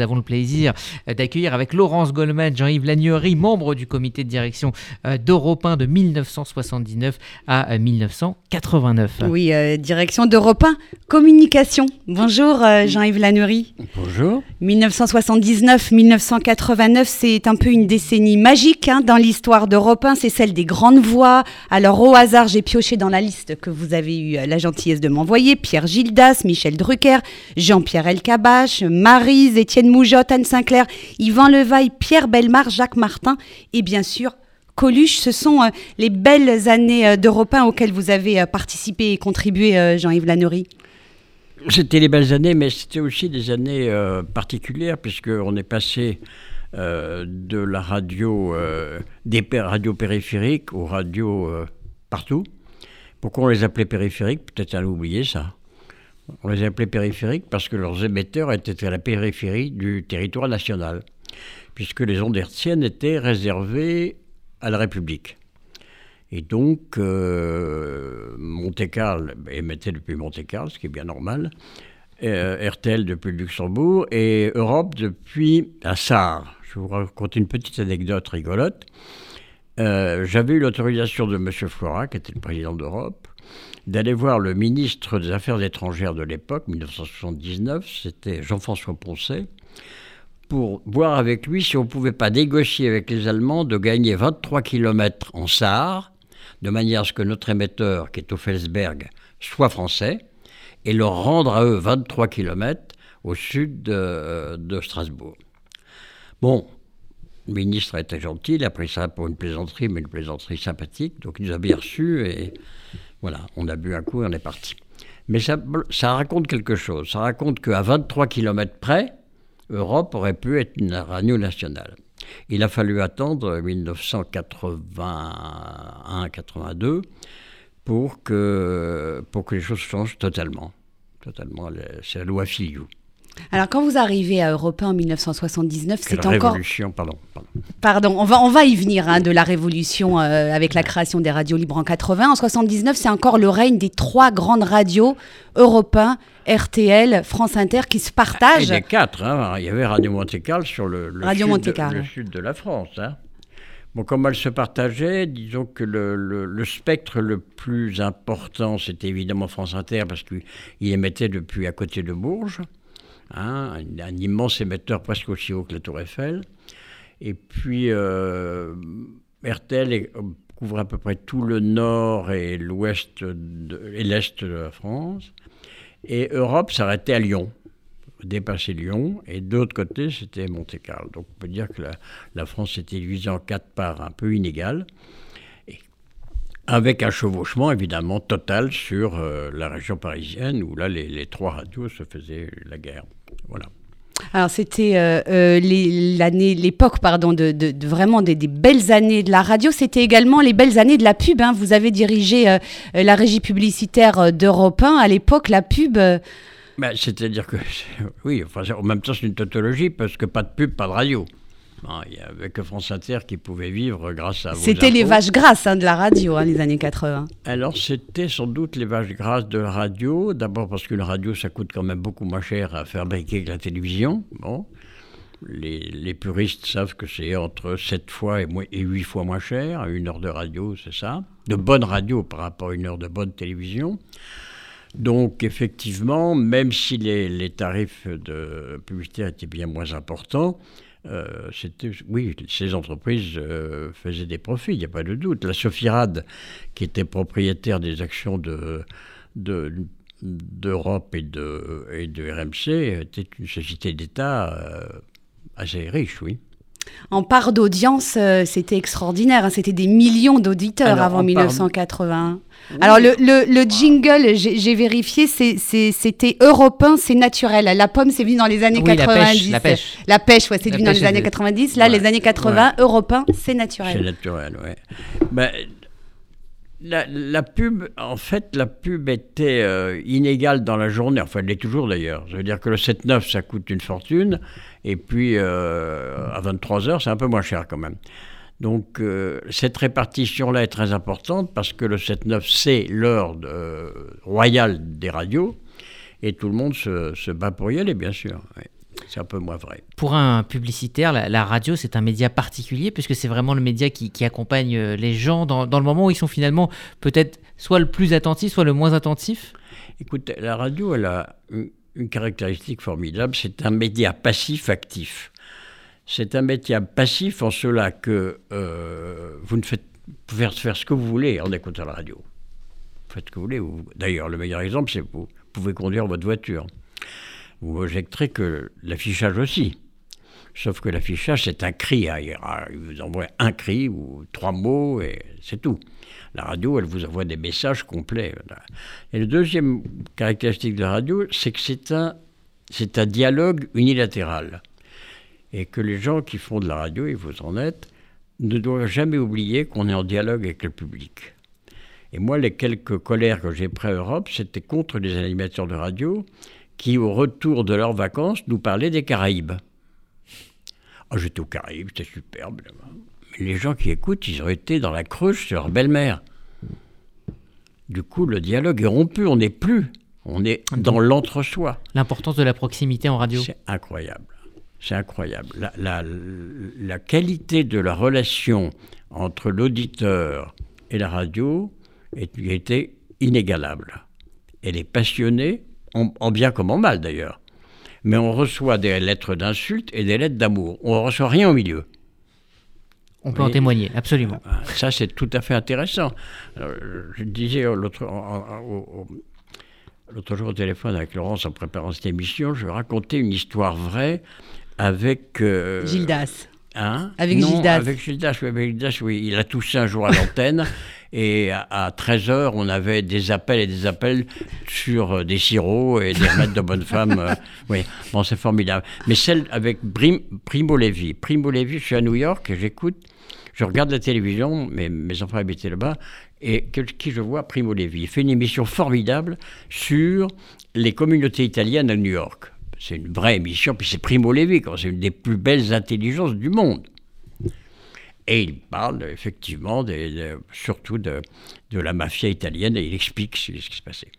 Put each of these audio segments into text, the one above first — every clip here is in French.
nous avons le plaisir d'accueillir avec Laurence Goldman, Jean-Yves Lagnery, membre du comité de direction d'Europe 1 de 1979 à 1989. Oui, direction d'Europe 1 Communication. Bonjour Jean-Yves Lagnery. Bonjour. 1979-1989, c'est un peu une décennie magique hein, dans l'histoire d'Europe 1, c'est celle des grandes voix. Alors au hasard, j'ai pioché dans la liste que vous avez eu la gentillesse de m'envoyer Pierre Gildas, Michel Drucker, Jean-Pierre Elkabach, Marise, Étienne Moujotte, Anne Sinclair, Yvan Levaille, Pierre Belmar, Jacques Martin et bien sûr Coluche. Ce sont euh, les belles années euh, d'Europe 1 auxquelles vous avez euh, participé et contribué, Jean-Yves Lannery. C'était les belles années, mais c'était aussi des années particulières, puisqu'on est passé de la radio, des radios périphériques aux radios partout. Pourquoi on les appelait périphériques? Peut-être à oublié ça. On les appelait périphériques parce que leurs émetteurs étaient à la périphérie du territoire national, puisque les ondes hertziennes étaient réservées à la République. Et donc, euh, Monte-Carlo émettait depuis Monte-Carlo, ce qui est bien normal, euh, RTL depuis Luxembourg et Europe depuis la SAR. Je vous raconte une petite anecdote rigolote. Euh, j'avais eu l'autorisation de M. Flora, qui était le président d'Europe, d'aller voir le ministre des Affaires étrangères de l'époque, 1979, c'était Jean-François Poncet, pour voir avec lui si on ne pouvait pas négocier avec les Allemands de gagner 23 km en Sarre, de manière à ce que notre émetteur, qui est au Felsberg, soit français, et leur rendre à eux 23 km au sud de, de Strasbourg. Bon, le ministre a été gentil, il a pris ça pour une plaisanterie, mais une plaisanterie sympathique. Donc il nous a bien reçus et voilà, on a bu un coup et on est parti. Mais ça, raconte quelque chose. Ça raconte qu'à 23 km près, Europe aurait pu être une radio nationale. Il a fallu attendre 1981-82 pour que, pour que les choses changent totalement. Totalement, c'est la loi Filiou. Alors, quand vous arrivez à Europe 1 en 1979, c'est encore. Révolution, pardon. Pardon, on, va, on va y venir hein, de la révolution euh, avec la création des radios libres en 80. En 79, c'est encore le règne des trois grandes radios Europe 1, RTL, France Inter qui se partagent. Et des quatre, hein. il y avait Radio Monte-Carlo sur le, sud, de, le sud de la France. Hein. Bon, comme elles se partageaient, disons que le, le, spectre le plus important, c'était évidemment France Inter, parce qu'il émettait depuis à côté de Bourges. Hein, un, immense émetteur presque aussi haut que la Tour Eiffel. Et puis euh, RTL couvre à peu près tout le nord et l'ouest et l'est de la France. Et Europe s'arrêtait à Lyon, dépasser Lyon, et d'autre côté, c'était Monte-Carlo. Donc on peut dire que la, France était divisée en quatre parts un peu inégales, avec un chevauchement évidemment total sur euh, la région parisienne, où là les trois radios se faisaient la guerre. Voilà. Alors c'était euh, euh, l'année, l'époque pardon de, vraiment des, belles années de la radio. C'était également les belles années de la pub. Hein. Vous avez dirigé euh, la régie publicitaire d'Europe 1 à l'époque. La pub. Ben, c'est-à-dire que oui, enfin, en même temps c'est une tautologie parce que pas de pub, pas de radio. Il n'y avait que France Inter qui pouvait vivre grâce à vous. C'était les vaches grasses hein, de la radio, hein, les années 80. Alors, c'était sans doute les vaches grasses de la radio. D'abord parce que la radio, ça coûte quand même beaucoup moins cher à fabriquer que la télévision. Bon. Les, puristes savent que c'est entre 7 fois et, 8 fois moins cher. Une heure de radio, c'est ça. De bonne radio par rapport à une heure de bonne télévision. Donc effectivement, même si les, les tarifs de publicité étaient bien moins importants, euh, oui, ces entreprises euh, faisaient des profits, il n'y a pas de doute. La Sofirad, qui était propriétaire des actions de, d'Europe et de, et de RMC, était une société d'État euh, assez riche, oui. En part d'audience, c'était extraordinaire. Hein. C'était des millions d'auditeurs avant 1980. Alors le, jingle, j'ai vérifié, c'était européen, c'est naturel. La pomme, c'est venu dans les années 90. La pêche. La pêche, ouais, c'est venu dans les années 90. Là, les années 80, européen, c'est naturel. C'est naturel, ouais. Ben, la, pub, en fait, la pub était euh, inégale dans la journée. Enfin, elle l'est toujours d'ailleurs. Je veux dire que le 7-9, ça coûte une fortune. Et puis, euh, à 23 heures, c'est un peu moins cher quand même. Donc euh, cette répartition-là est très importante parce que le 7-9, c'est l'heure royale des radios et tout le monde se, bat pour y aller, bien sûr. c'est un peu moins vrai. Pour un publicitaire, la, radio, c'est un média particulier, puisque c'est vraiment le média qui, accompagne euh, les gens dans, le moment où ils sont finalement peut-être soit le plus attentif, soit le moins attentif Écoute, la radio, elle a une, caractéristique formidable, c'est un média passif-actif. C'est un média passif en cela que euh, vous ne faites, pouvez faire ce que vous voulez en écoutant la radio. Vous faites ce que vous voulez. D'ailleurs, le meilleur exemple, c'est que vous pouvez conduire votre voiture vous objecterez que l'affichage aussi. Sauf que l'affichage, c'est un cri. Hein. Il vous envoie un cri ou trois mots et c'est tout. La radio, elle vous envoie des messages complets. Et le deuxième caractéristique de la radio, c'est que c'est un, dialogue unilatéral. Et que les gens qui font de la radio, et vous en êtes, ne doivent jamais oublier qu'on est en dialogue avec le public. Et moi, les quelques colères que j'ai pris à Europe, c'était contre les animateurs de radio qui, au retour de leurs vacances, nous parlaient des Caraïbes. Oh, j'étais aux Caraïbes, c'était superbe. Les gens qui écoutent, ils ont été dans la Creuse sur leur belle-mère. Du coup, le dialogue est rompu, on n'est plus. On est dans l'entre-soi. L'importance de la proximité en radio. C'est incroyable. C'est incroyable. La, la, qualité de la relation entre l'auditeur et la radio est, été inégalable. Elle est passionnée, en, bien comme en mal d'ailleurs. Mais on reçoit des lettres d'insultes et des lettres d'amour. On ne reçoit rien au milieu. On peut en témoigner, absolument. Ah, ça, c'est tout à fait intéressant. je disais l'autre, l'autre jour au téléphone avec Laurence en préparant cette émission, je racontais une histoire vraie avec... Euh, Gildas. Hein? Avec Gildas. Avec Gildas, oui, avec Gildas, oui. Il a toussé un jour à l'antenne. Et à, 13h, on avait des appels et des appels sur euh, des sirops et des remèdes de bonne femme. Euh, oui, bon, c'est formidable. Mais celle avec Primo Levi. Primo Levi, je suis à New York et j'écoute, je regarde la télévision, mes, mes enfants habitaient là-bas, et qui je vois Primo Levi. Il fait une émission formidable sur les communautés italiennes à New York. C'est une vraie émission, puis c'est Primo Levi, c'est une des plus belles intelligences du monde. Et il parle effectivement surtout de, la mafia italienne et il explique ce qui se passait.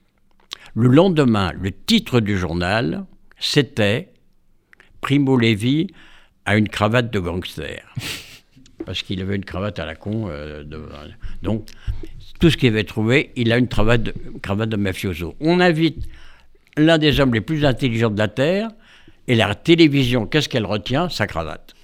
Le lendemain, le titre du journal, c'était Primo Levi a une cravate de gangster. Parce qu'il avait une cravate à la con. Euh, donc, tout ce qu'il avait trouvé, il a une cravate de, cravate de mafioso. On invite l'un des hommes les plus intelligents de la Terre, et la télévision, qu'est-ce qu'elle retient? Sa cravate.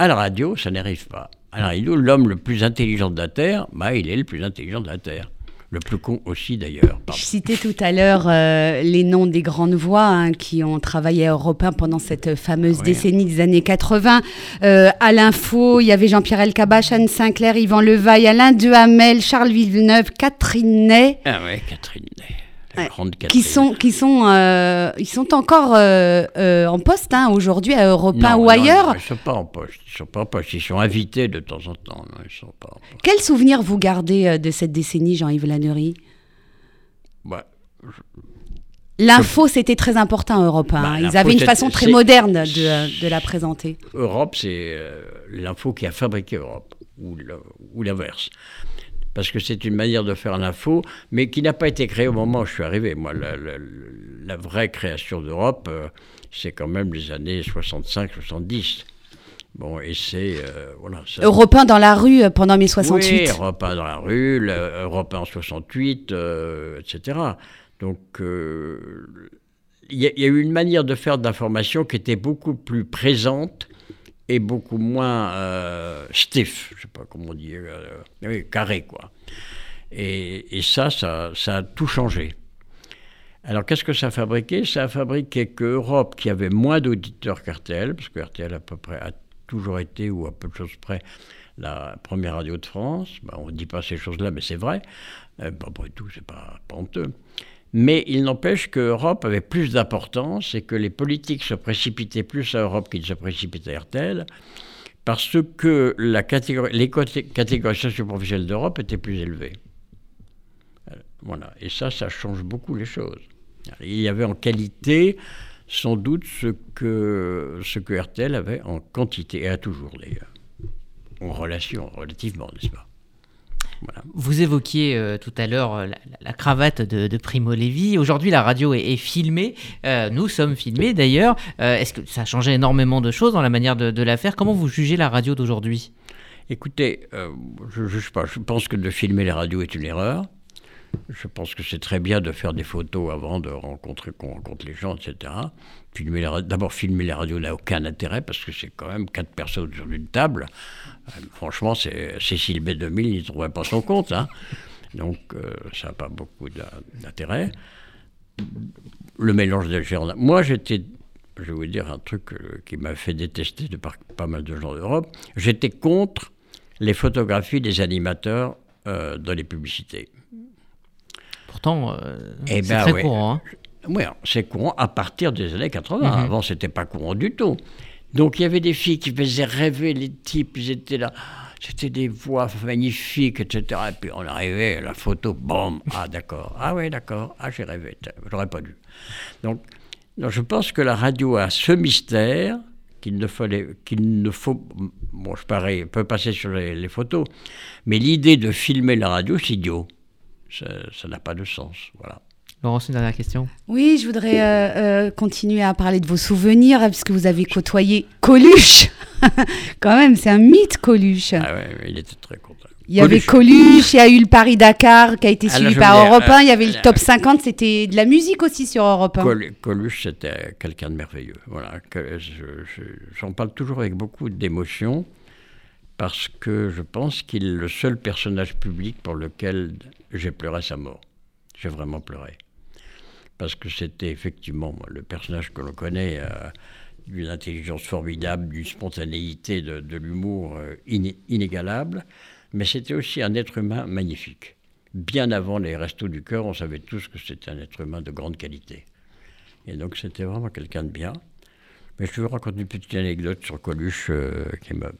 À la radio, ça n'arrive pas. À la radio, l'homme le plus intelligent de la Terre, bah, il est le plus intelligent de la Terre. Le plus con aussi d'ailleurs. Je citais tout à l'heure euh, les noms des grandes voix hein, qui ont travaillé à Europe 1 pendant cette fameuse décennie des années 80. Euh, à l'info, il y avait Jean-Pierre Elkabach, Anne Sinclair, Yvan Levaille, Alain Duhamel, Charles Villeneuve, Catherine Ney. Ah ouais, Catherine Ney qui sont qui sont euh, ils sont encore euh, euh, en poste hein, aujourd'hui à Europe 1 ou ailleurs. Non, ils sont pas en poste. Ils sont pas en poste. Ils sont invités de temps en temps. ils sont pas Quel souvenir vous gardez de cette décennie, Jean-Yves Lannery bah, L'info, c'était très important à Europe 1. Bah, ils avaient une façon très moderne de, de, la présenter. Europe, c'est l'info qui a fabriqué Europe, ou l'inverse parce que c'est une manière de faire l'info, mais qui n'a pas été créée au moment où je suis arrivé. Moi, la, vraie création d'Europe, euh, c'est quand même les années 65-70. Bon, et c'est. Euh, voilà, Europe 1 dans la rue euh, pendant mai 68. Oui, Europe 1 dans la rue, Europe 1 en 68, etc. Donc, il y, y, a eu une manière de faire de l'information qui était beaucoup plus présente et beaucoup moins euh, stiff, je sais pas comment dire, euh, carré quoi. Et, ça, ça, a tout changé. Alors qu'est-ce que ça a fabriqué? Ça a fabriqué que Europe, qui avait moins d'auditeurs qu'RTL, parce que RTL à peu près a toujours été, ou à peu de choses près, la première radio de France. Ben, on ne dit pas ces choses-là, mais c'est vrai. Euh, après tout, c'est pas, pas honteux. Mais il n'empêche qu'Europe avait plus d'importance et que les politiques se précipitaient plus à Europe qu'ils se précipitaient à RTL, parce que la catégorie, les catégories socio-professionnelles d'Europe étaient plus élevées. Euh, voilà. Et ça, ça change beaucoup les choses. Il y avait en qualité sans doute ce que, ce que RTL avait en quantité, et a toujours d'ailleurs. En relation, relativement, n'est-ce pas? Vous évoquiez euh, tout à l'heure euh, la, cravate de, Primo Levi. Aujourd'hui, la radio est, filmée. Euh, nous sommes filmés d'ailleurs. Est-ce que ça a changé énormément de choses dans la manière de, la faire? Comment vous jugez la radio d'aujourd'hui? Écoutez, je ne juge pas. Je pense que de filmer les radios est une erreur. Je pense que c'est très bien de faire des photos avant de rencontrer qu'on rencontre les gens, etc. D'abord, filmer les radios n'a aucun intérêt parce que c'est quand même quatre personnes sur une table. Euh, franchement, c'est Cécile B2000, il ne trouverait pas son compte. hein. Donc, euh, ça n'a pas beaucoup d'in- d'intérêt. Le mélange des genres. Moi, j'étais, je vais vous dire un truc euh, qui m'a fait détester de pas mal de gens d'Europe. J'étais contre les photographies des animateurs dans les publicités. Pourtant, euh, Eh c'est ben très ouais. courant. hein. Oui, c'est courant à partir des années 80. Mhm. Avant, c'était pas courant du tout. Donc, il y avait des filles qui faisaient rêver les types. Ils étaient là. C'était des voix magnifiques, etc. Et puis, on arrivait à la photo, boum. Ah, d'accord. Ah, oui, d'accord. Ah, j'ai rêvé. J'aurais pas dû. Donc, je pense que la radio a ce mystère qu'il ne fallait, qu'il ne faut, bon, je pareil, peut passer sur les, les photos, mais l'idée de filmer la radio, c'est idiot. Ça n'a pas de sens, voilà. Laurence, une dernière question. Oui, je voudrais euh, euh, continuer à parler de vos souvenirs, hein, puisque vous avez côtoyé Coluche. Quand même, c'est un mythe, Coluche. Ah ouais, il était très content. Il y avait Coluche. Il y a eu le Paris-Dakar qui a été Ah, suivi par Europe 1, euh, il y avait le top 50, c'était de la musique aussi sur Europe 1. Col- Coluche, c'était quelqu'un de merveilleux. Voilà, que je- je- j'en parle toujours avec beaucoup d'émotion parce que je pense qu'il est le seul personnage public pour lequel j'ai pleuré sa mort. J'ai vraiment pleuré. Parce que c'était effectivement le personnage que l'on connaît, euh, d'une intelligence formidable, d'une spontanéité, de, l'humour euh, iné- inégalable, mais c'était aussi un être humain magnifique. Bien avant les Restos du Cœur, on savait tous que c'était un être humain de grande qualité. Et donc c'était vraiment quelqu'un de bien. Mais je vais vous raconter une petite anecdote sur Coluche euh, qui me...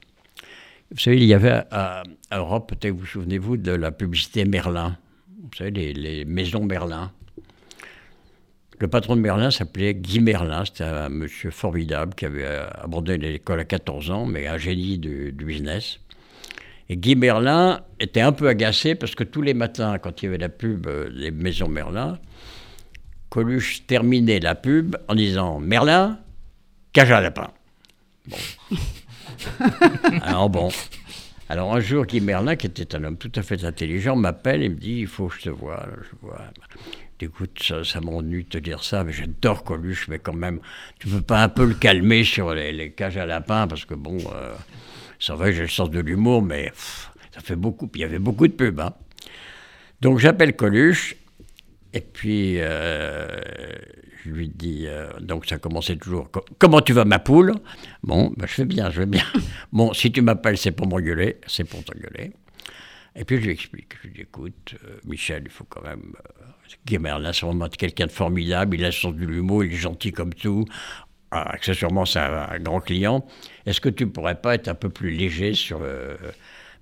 Vous savez, il y avait à, Europe, peut-être vous souvenez-vous de la publicité Merlin. Vous savez, les, maisons Merlin. Le patron de Merlin s'appelait Guy Merlin. C'était un monsieur formidable qui avait euh, abandonné l'école à 14 ans, mais un génie du, du business. Et Guy Merlin était un peu agacé parce que tous les matins, quand il y avait la pub euh, des maisons Merlin, Coluche terminait la pub en disant Merlin, cage à lapin. Bon. Alors bon. Alors un jour, Guy Merlin, qui était un homme tout à fait intelligent, m'appelle et me dit Il faut que je te voie. Je vois. Écoute, ça, m'ennuie de te dire ça, mais j'adore Coluche, mais quand même, tu peux pas un peu le calmer sur les, cages à lapins, parce que bon, euh, c'est vrai j'ai le sens de l'humour, mais ça fait beaucoup. Il y avait beaucoup de pubs. hein. Donc j'appelle Coluche, et puis euh, je lui dis, euh, donc ça commençait toujours, Co- comment tu vas ma poule? Bon, ben, je vais bien, je vais bien. Bon, si tu m'appelles, c'est pour m'engueuler, c'est pour t'engueuler. Et puis je lui explique, je lui dis, écoute, euh, Michel, il faut quand même... Euh, Guy Merlin, c'est vraiment quelqu'un de formidable, il a le sens de l'humour, il est gentil comme tout. Ah, accessoirement, c'est un, un grand client. Est-ce que tu pourrais pas être un peu plus léger sur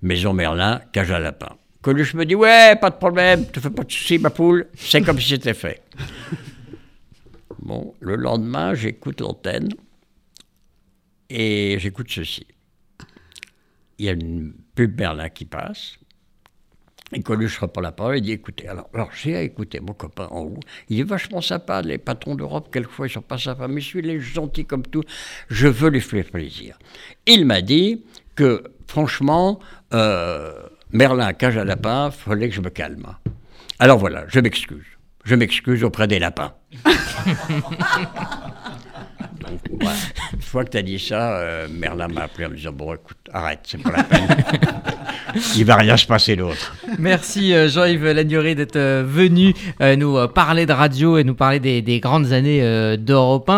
Maison Merlin, cage à lapin? Coluche me dit, ouais, pas de problème, te fais pas de soucis, ma poule, c'est comme si c'était fait. Bon, le lendemain, j'écoute l'antenne et j'écoute ceci. Il y a une pub Merlin qui passe. Et Coluche reprend la parole et dit écoutez, alors, alors j'ai écouté mon copain en haut. Il est vachement sympa, les patrons d'Europe, quelquefois ils sont pas sympas, mais celui-là il est gentil comme tout. Je veux lui faire plaisir. Il m'a dit que, franchement, euh, Merlin, cage à lapin, fallait que je me calme. Alors voilà, je m'excuse. Je m'excuse auprès des lapins. Donc, voilà. Une fois que tu as dit ça, euh, Merlin m'a appelé en me disant Bon, écoute, arrête, c'est pas la peine. Il va rien se passer d'autre. Merci euh, Jean-Yves Lagnery d'être euh, venu nous parler de radio et nous parler des, des grandes années d'Europe 1.